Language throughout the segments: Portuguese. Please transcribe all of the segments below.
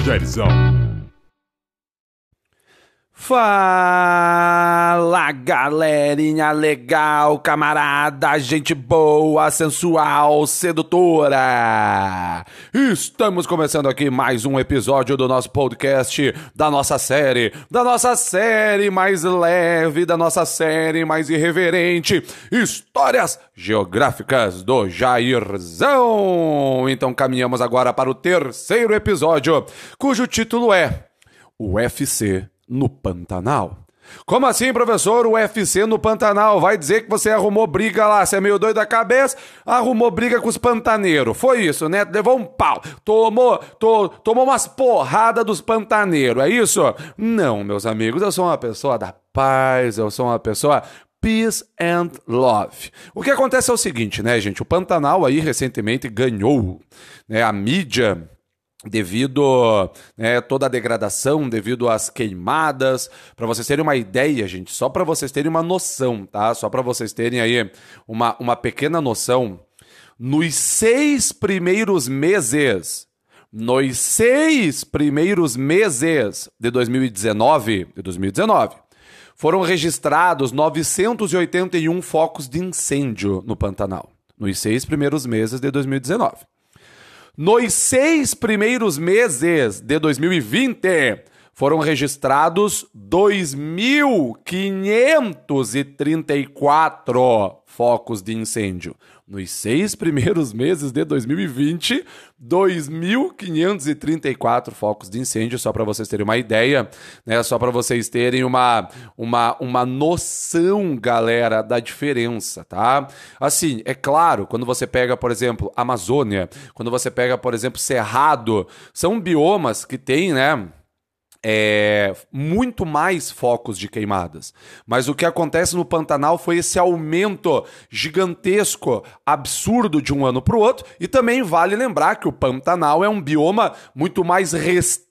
Jairzão. Fala galerinha legal, camarada, gente boa, sensual, sedutora! Estamos começando aqui mais um episódio do nosso podcast, da nossa série, da nossa série mais leve, da nossa série mais irreverente, Histórias Geográficas do Jairzão! Então caminhamos agora para o terceiro episódio, cujo título é UFC no Pantanal. Como assim, professor? O UFC no Pantanal vai dizer que você arrumou briga lá, você é meio doido da cabeça, arrumou briga com os pantaneiros. Foi isso, né? Levou um pau, tomou, to, tomou umas porradas dos pantaneiros, é isso? Não, meus amigos, eu sou uma pessoa da paz, eu sou uma pessoa Peace and Love. O que acontece é o seguinte, né, gente? O Pantanal aí recentemente ganhou, né, a mídia devido né, toda a degradação, devido às queimadas. Para vocês terem uma ideia, gente, só para vocês terem uma noção, tá? Só para vocês terem aí uma, uma pequena noção. Nos seis primeiros meses, nos seis primeiros meses de 2019, de 2019, foram registrados 981 focos de incêndio no Pantanal. Nos seis primeiros meses de 2019. Nos seis primeiros meses de 2020, foram registrados 2.534 focos de incêndio. Nos seis primeiros meses de 2020, 2.534 focos de incêndio, só para vocês terem uma ideia, né? Só para vocês terem uma, uma, uma noção, galera, da diferença, tá? Assim, é claro, quando você pega, por exemplo, Amazônia, quando você pega, por exemplo, Cerrado, são biomas que têm, né? É, muito mais focos de queimadas. Mas o que acontece no Pantanal foi esse aumento gigantesco, absurdo de um ano para o outro. E também vale lembrar que o Pantanal é um bioma muito mais restrito,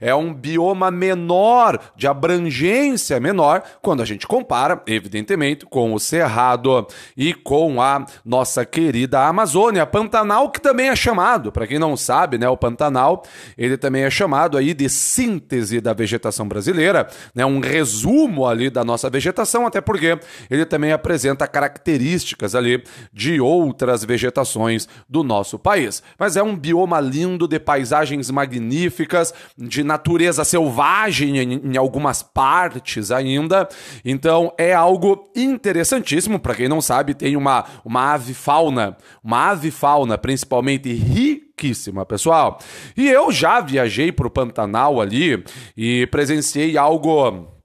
é um bioma menor, de abrangência menor, quando a gente compara, evidentemente, com o Cerrado e com a nossa querida Amazônia. Pantanal que também é chamado, para quem não sabe, né, o Pantanal, ele também é chamado aí de síntese da vegetação brasileira, né, um resumo ali da nossa vegetação, até porque ele também apresenta características ali de outras vegetações do nosso país. Mas é um bioma lindo de paisagens magníficas, de natureza selvagem em, em algumas partes ainda. Então é algo interessantíssimo. Para quem não sabe, tem uma, uma ave fauna, uma ave fauna principalmente riquíssima, pessoal. E eu já viajei para o Pantanal ali e presenciei algo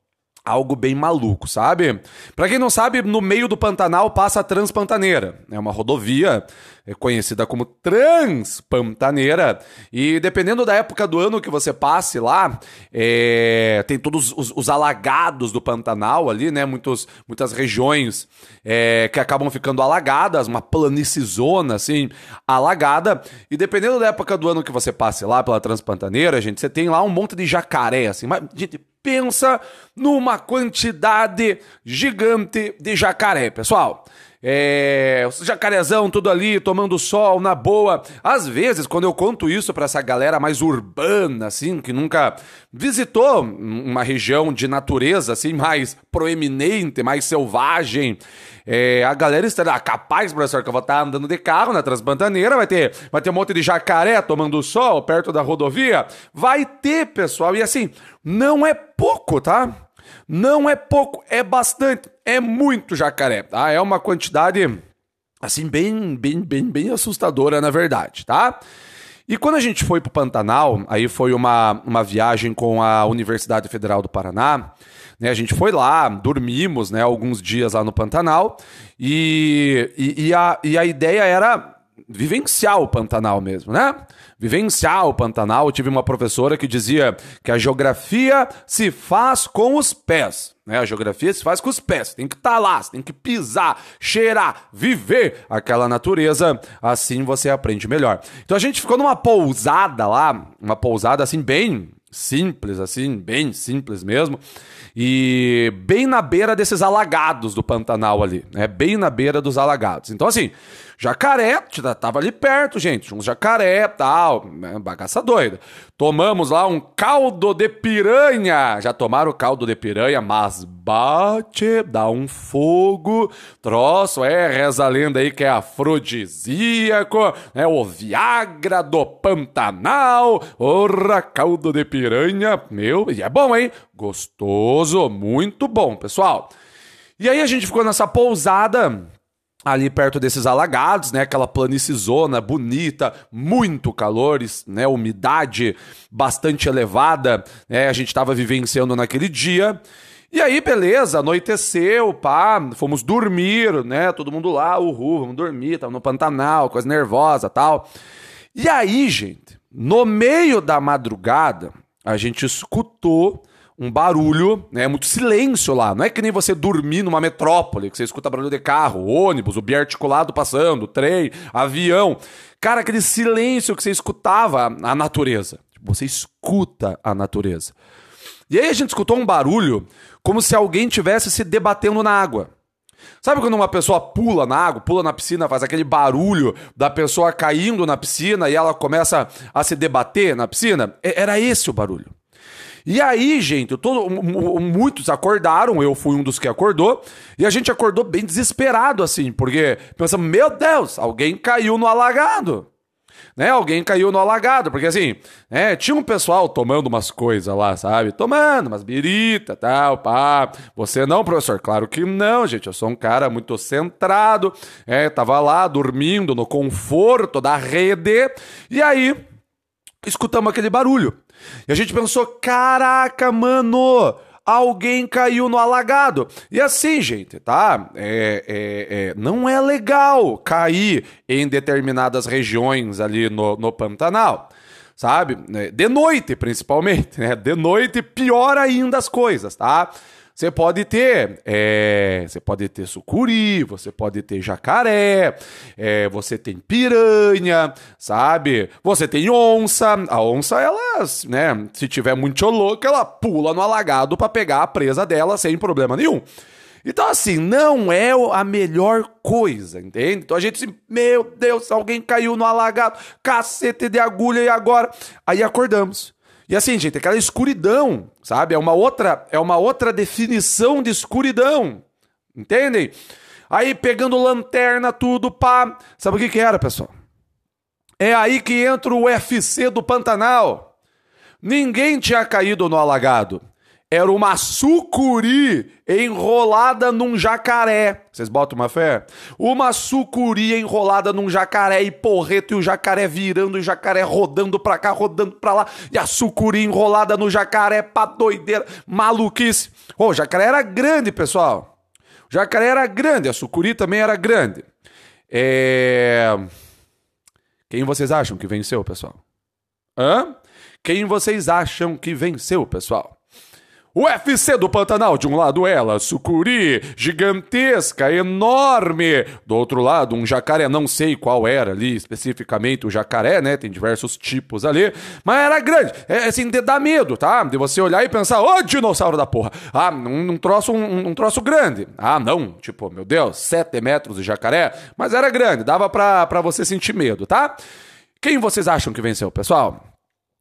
algo bem maluco, sabe? Para quem não sabe, no meio do Pantanal passa a Transpantaneira. É uma rodovia é conhecida como Transpantaneira. E dependendo da época do ano que você passe lá, é, tem todos os, os, alagados do Pantanal ali, né? Muitos, muitas regiões é, que acabam ficando alagadas, uma planicizona assim, alagada. E dependendo da época do ano que você passe lá pela Transpantaneira, gente, você tem lá um monte de jacaré, assim. Mas, gente, pensa numa quantidade gigante de jacaré, pessoal. É, jacarezão tudo ali, tomando sol, na boa. Às vezes, quando eu conto isso para essa galera mais urbana, assim, que nunca visitou uma região de natureza, assim, mais proeminente, mais selvagem, é, a galera estará capaz, professor, que eu vou estar andando de carro na Transpantaneira, vai ter, vai ter um monte de jacaré tomando sol perto da rodovia. Vai ter, pessoal, e assim, não é pouco, tá? Não é pouco, é bastante, é muito jacaré, tá? É uma quantidade assim bem, bem, bem, bem assustadora, na verdade, tá? E quando a gente foi para o Pantanal, aí foi uma, uma viagem com a Universidade Federal do Paraná, né? A gente foi lá, dormimos, né, alguns dias lá no Pantanal, e, e, e, a, e a ideia era vivenciar o Pantanal mesmo, né? Vivenciar o Pantanal. Eu tive uma professora que dizia que a geografia se faz com os pés. Né? A geografia se faz com os pés. Tem que estar tá lá, tem que pisar, cheirar, viver aquela natureza. Assim você aprende melhor. Então a gente ficou numa pousada lá, uma pousada assim bem simples, assim, bem simples mesmo. E bem na beira desses alagados do Pantanal ali, né? Bem na beira dos alagados. Então, assim, jacaré, tava ali perto, gente, uns jacaré tal, né? bagaça doida. Tomamos lá um caldo de piranha. Já tomaram caldo de piranha, mas bate, dá um fogo, troço, é, reza a lenda aí que é afrodisíaco, é o Viagra do Pantanal, orra, caldo de piranha, meu, e é bom, hein? Gostoso, muito bom, pessoal. E aí a gente ficou nessa pousada ali perto desses alagados, né? Aquela planicizona bonita, muito calores, né? Umidade bastante elevada, né? A gente estava vivenciando naquele dia. E aí, beleza, anoiteceu, pá, fomos dormir, né? Todo mundo lá, uhul, vamos dormir, tava no Pantanal, coisa nervosa tal. E aí, gente, no meio da madrugada, a gente escutou um barulho, né? Muito silêncio lá. Não é que nem você dormir numa metrópole, que você escuta barulho de carro, ônibus, o biarticulado passando, trem, avião. Cara, aquele silêncio que você escutava a natureza. Você escuta a natureza. E aí a gente escutou um barulho como se alguém tivesse se debatendo na água. Sabe quando uma pessoa pula na água, pula na piscina, faz aquele barulho da pessoa caindo na piscina e ela começa a se debater na piscina? Era esse o barulho. E aí, gente, todo, muitos acordaram, eu fui um dos que acordou, e a gente acordou bem desesperado, assim, porque pensamos, meu Deus, alguém caiu no alagado. Né, alguém caiu no alagado, porque assim, é, tinha um pessoal tomando umas coisas lá, sabe? Tomando umas birita, tal, pá. Você não, professor? Claro que não, gente. Eu sou um cara muito centrado, é, tava lá dormindo no conforto da rede, e aí escutamos aquele barulho. E a gente pensou: caraca, mano, alguém caiu no alagado. E assim, gente, tá? É, é, é, não é legal cair em determinadas regiões ali no, no Pantanal. Sabe? De noite, principalmente, né? De noite, pior ainda as coisas, tá? Você pode ter, é, você pode ter sucuri, você pode ter jacaré, é, você tem piranha, sabe? Você tem onça. A onça, ela, né? Se tiver muito louca, ela pula no alagado para pegar a presa dela sem problema nenhum. Então, assim, não é a melhor coisa, entende? Então a gente meu Deus, alguém caiu no alagado, cacete de agulha e agora? Aí acordamos. E assim, gente, aquela escuridão, sabe? É uma outra, é uma outra definição de escuridão. Entendem? Aí pegando lanterna, tudo, pá. Sabe o que, que era, pessoal? É aí que entra o UFC do Pantanal. Ninguém tinha caído no alagado era uma sucuri enrolada num jacaré. Vocês botam uma fé? Uma sucuri enrolada num jacaré e porreto, e o jacaré virando, e o jacaré rodando pra cá, rodando pra lá, e a sucuri enrolada no jacaré, pra doideira, maluquice. Ô, oh, o jacaré era grande, pessoal. O jacaré era grande, a sucuri também era grande. É... Quem vocês acham que venceu, pessoal? Hã? Quem vocês acham que venceu, pessoal? UFC do Pantanal, de um lado ela, sucuri, gigantesca, enorme. Do outro lado, um jacaré, não sei qual era ali especificamente o jacaré, né? Tem diversos tipos ali, mas era grande. É assim, de dar medo, tá? De você olhar e pensar, ô dinossauro da porra. Ah, um, um troço, um, um, troço grande. Ah, não, tipo, meu Deus, 7 metros de jacaré, mas era grande, dava pra, pra você sentir medo, tá? Quem vocês acham que venceu, pessoal?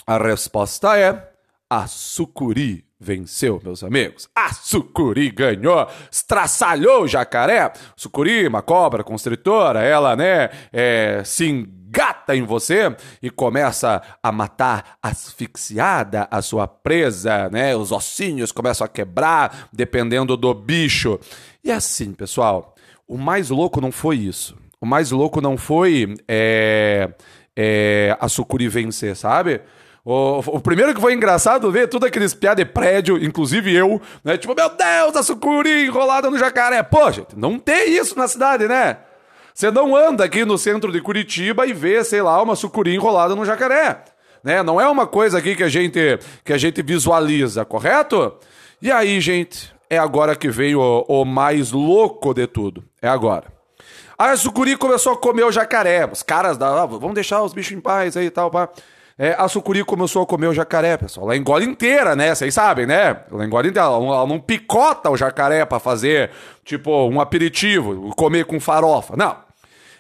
A resposta é a sucuri venceu, meus amigos. A sucuri ganhou, estraçalhou o jacaré. Sucuri, uma cobra constritora, ela, né, é, se engata em você e começa a matar asfixiada a sua presa, né? Os ossinhos começam a quebrar, dependendo do bicho. E assim, pessoal, o mais louco não foi isso. O mais louco não foi é, é, a sucuri vencer, sabe? O, o, primeiro que foi engraçado ver tudo aqueles piadas de prédio, inclusive eu, né? Tipo, meu Deus, a sucuri enrolada no jacaré. Pô, gente, não tem isso na cidade, né? Você não anda aqui no centro de Curitiba e vê, sei lá, uma sucuri enrolada no jacaré. Né? Não é uma coisa aqui que a gente que a gente visualiza, correto? E aí, gente, é agora que vem o, o mais louco de tudo. É agora. Aí a sucuri começou a comer o jacaré. Os caras da, ah, vamos deixar os bichos em paz aí e tal, pá. É, a sucuri começou a comer o jacaré, pessoal. Ela engole inteira, né? Vocês sabem, né? Ela engole inteira. Ela, ela não picota o jacaré para fazer, tipo, um aperitivo, comer com farofa. Não.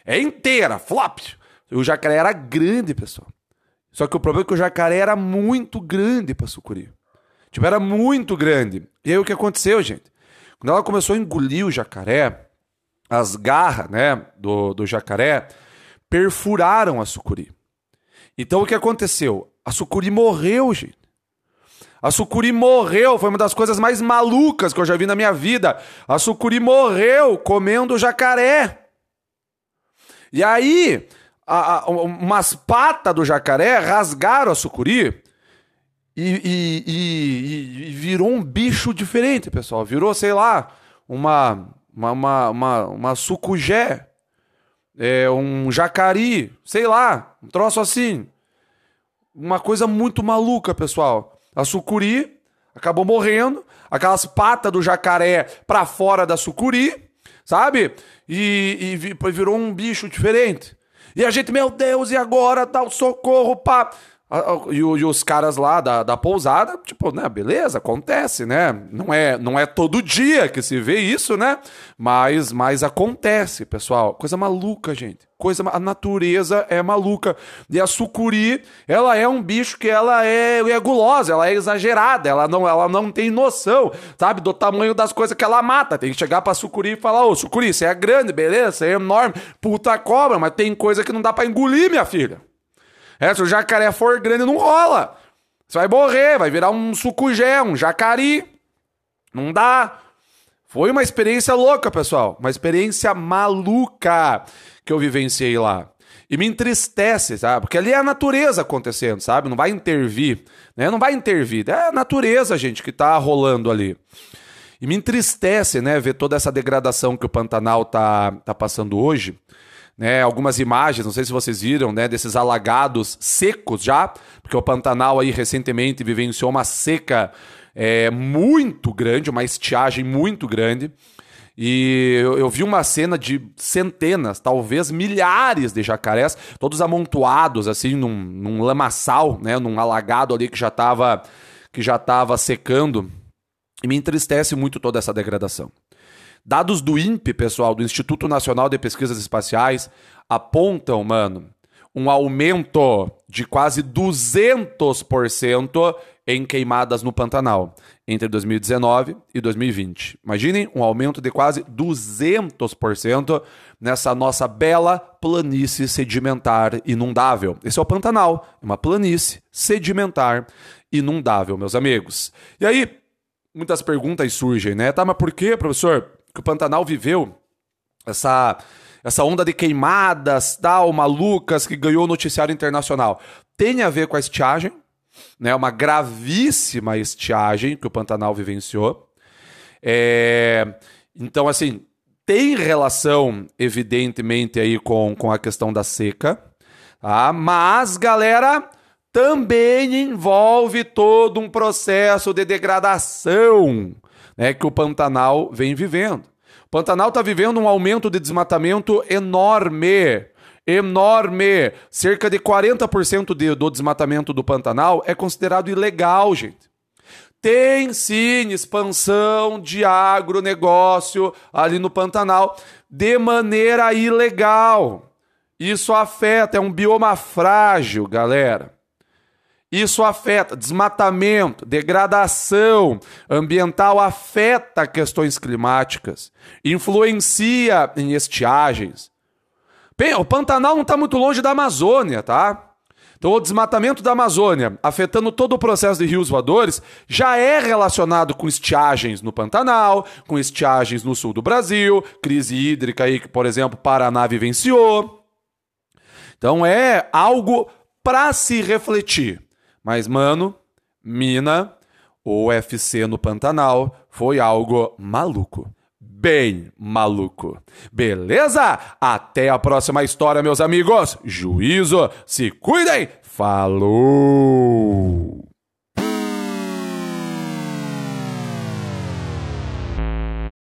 É inteira, flop. O jacaré era grande, pessoal. Só que o problema é que o jacaré era muito grande pra sucuri. Tipo, era muito grande. E aí o que aconteceu, gente? Quando ela começou a engolir o jacaré, as garras, né, do, do jacaré perfuraram a sucuri. Então o que aconteceu? A sucuri morreu, gente. A sucuri morreu, foi uma das coisas mais malucas que eu já vi na minha vida. A sucuri morreu comendo jacaré. E aí, a, a, umas patas do jacaré rasgaram a sucuri e, e, e, e, virou um bicho diferente, pessoal. Virou, sei lá, uma, uma, uma, uma, uma sucugé, é, um jacari, sei lá, um troço assim. Uma coisa muito maluca, pessoal. A sucuri acabou morrendo, aquelas patas do jacaré pra fora da sucuri, sabe? E, e virou um bicho diferente. E a gente, meu Deus, e agora? O socorro, pá. E, os caras lá da, da pousada, tipo, né, beleza, acontece, né? Não é, não é todo dia que se vê isso, né? Mas, mas acontece, pessoal. Coisa maluca, gente. Coisa, a natureza é maluca. E a sucuri, ela é um bicho que ela é, é gulosa, ela é exagerada, ela não, ela não tem noção, sabe, do tamanho das coisas que ela mata. Tem que chegar pra sucuri e falar, ô, sucuri, você é grande, beleza, você é enorme, puta cobra, mas tem coisa que não dá para engolir, minha filha. É, se o jacaré for grande, não rola. Você vai morrer, vai virar um sucugé, um jacari. Não dá. Foi uma experiência louca, pessoal. Uma experiência maluca que eu vivenciei lá. E me entristece, sabe? Porque ali é a natureza acontecendo, sabe? Não vai intervir, né? Não vai intervir. É a natureza, gente, que tá rolando ali. E me entristece, né, ver toda essa degradação que o Pantanal tá, tá passando hoje né, algumas imagens, não sei se vocês viram, né, desses alagados secos já, porque o Pantanal aí recentemente vivenciou uma seca é, muito grande, uma estiagem muito grande. E eu, eu, vi uma cena de centenas, talvez milhares de jacarés, todos amontoados assim num, num lamaçal, né, num alagado ali que já estava que já estava secando. E me entristece muito toda essa degradação. Dados do INPE, pessoal, do Instituto Nacional de Pesquisas Espaciais, apontam, mano, um aumento de quase 200% em queimadas no Pantanal entre 2019 e 2020. Imaginem um aumento de quase 200% nessa nossa bela planície sedimentar inundável. Esse é o Pantanal, uma planície sedimentar inundável, meus amigos. E aí, muitas perguntas surgem, né? Tá, mas por que, professor? Que o Pantanal viveu, essa, essa onda de queimadas, tal, malucas, que ganhou o noticiário internacional, tem a ver com a estiagem, né? Uma gravíssima estiagem que o Pantanal vivenciou. É, então, assim, tem relação, evidentemente, aí com, com a questão da seca, tá? mas, galera, também envolve todo um processo de degradação né, que o Pantanal vem vivendo. O Pantanal está vivendo um aumento de desmatamento enorme. Enorme. Cerca de 40% de, do desmatamento do Pantanal é considerado ilegal, gente. Tem sim expansão de agronegócio ali no Pantanal de maneira ilegal. Isso afeta, é um bioma frágil, galera. Isso afeta desmatamento, degradação ambiental, afeta questões climáticas, influencia em estiagens. Bem, o Pantanal não está muito longe da Amazônia, tá? Então, o desmatamento da Amazônia, afetando todo o processo de rios voadores, já é relacionado com estiagens no Pantanal, com estiagens no sul do Brasil, crise hídrica aí que, por exemplo, Paraná vivenciou. Então, é algo para se refletir. Mas, mano, mina, o UFC no Pantanal foi algo maluco. Bem maluco. Beleza? Até a próxima história, meus amigos. Juízo, se cuidem. Falou!